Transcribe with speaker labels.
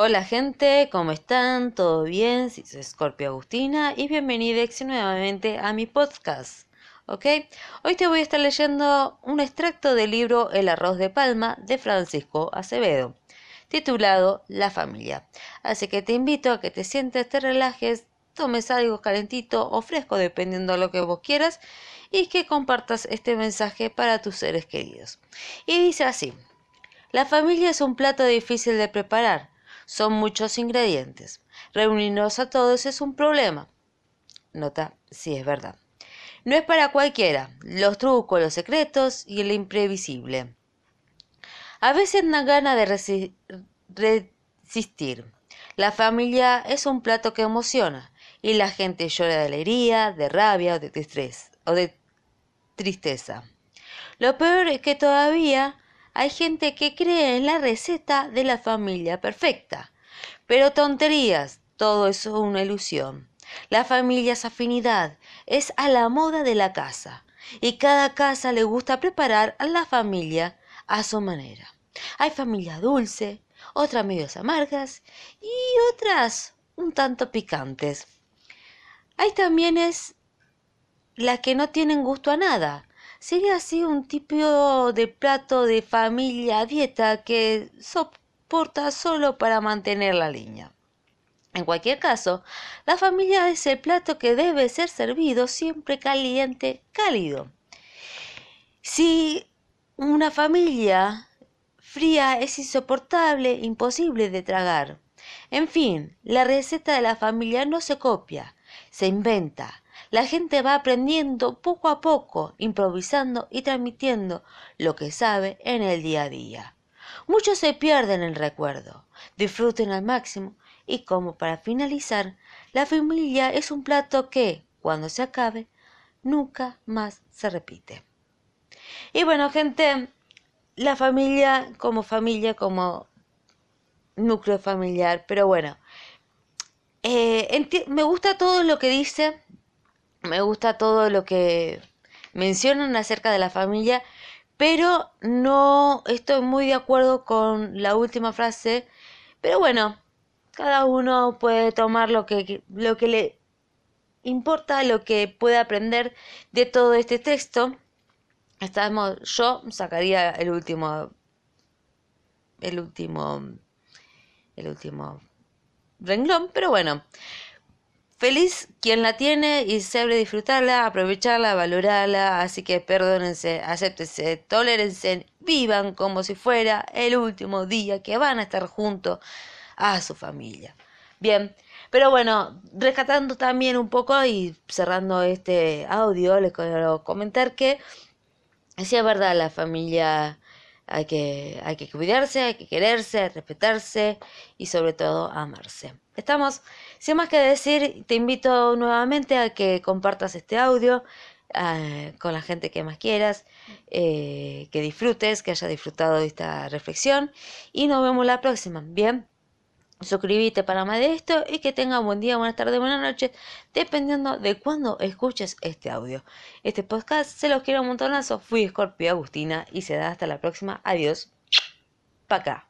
Speaker 1: Hola gente, ¿cómo están? ¿Todo bien? Soy Scorpio Agustina y bienvenidos nuevamente a mi podcast. ¿Ok? Hoy te voy a estar leyendo un extracto del libro El arroz de palma de Francisco Acevedo, titulado La familia. Así que te invito a que te sientes, te relajes, tomes algo calentito o fresco, dependiendo de lo que vos quieras, y que compartas este mensaje para tus seres queridos. Y dice así, la familia es un plato difícil de preparar son muchos ingredientes. Reunirnos a todos es un problema. Nota, sí es verdad. No es para cualquiera. Los trucos, los secretos y el imprevisible. A veces da gana de resistir. La familia es un plato que emociona y la gente llora de alegría, de rabia. O de tristeza. Lo peor es que todavía hay gente que cree en la receta de la familia perfecta. Pero tonterías, todo eso es una ilusión. La familia es afinidad, es a la moda de la casa. Y cada casa le gusta preparar a la familia a su manera. Hay familias dulce, otras medios amargas y otras un tanto picantes. Hay también es las que no tienen gusto a nada, Sería así un tipo de plato de familia dieta que soporta solo para mantener la línea. En cualquier caso, la familia es el plato que debe ser servido siempre caliente, cálido. Si una familia fría es insoportable, imposible de tragar. En fin, la receta de la familia no se copia, se inventa, la gente va aprendiendo poco a poco, improvisando y transmitiendo lo que sabe en el día a día. Muchos se pierden el recuerdo, disfruten al máximo y como para finalizar, la familia es un plato que, cuando se acabe, nunca más se repite. Y bueno, gente, la familia como familia, como núcleo familiar, pero bueno, eh, me gusta todo lo que dice me gusta todo lo que mencionan acerca de la familia, pero no estoy muy de acuerdo con la última frase. Pero bueno, cada uno puede tomar lo que, lo que le importa, lo que puede aprender de todo este texto. Estamos, yo sacaría el último, el último, el último renglón, pero bueno. Feliz quien la tiene y sabe disfrutarla, aprovecharla, valorarla, así que perdónense, acéptense, tolérense, vivan como si fuera el último día que van a estar junto a su familia. Bien, pero bueno, rescatando también un poco y cerrando este audio, les quiero comentar que si es verdad, la familia hay que, hay que cuidarse, hay que quererse, respetarse y sobre todo amarse. Estamos, sin más que decir, te invito nuevamente a que compartas este audio eh, con la gente que más quieras, eh, que disfrutes, que haya disfrutado de esta reflexión y nos vemos la próxima. Bien, suscríbete para más de esto y que tenga buen día, buenas tardes, buenas noches, dependiendo de cuándo escuches este audio. Este podcast se los quiero un montonazo. Fui Scorpio Agustina y se da hasta la próxima. Adiós. Pa' acá.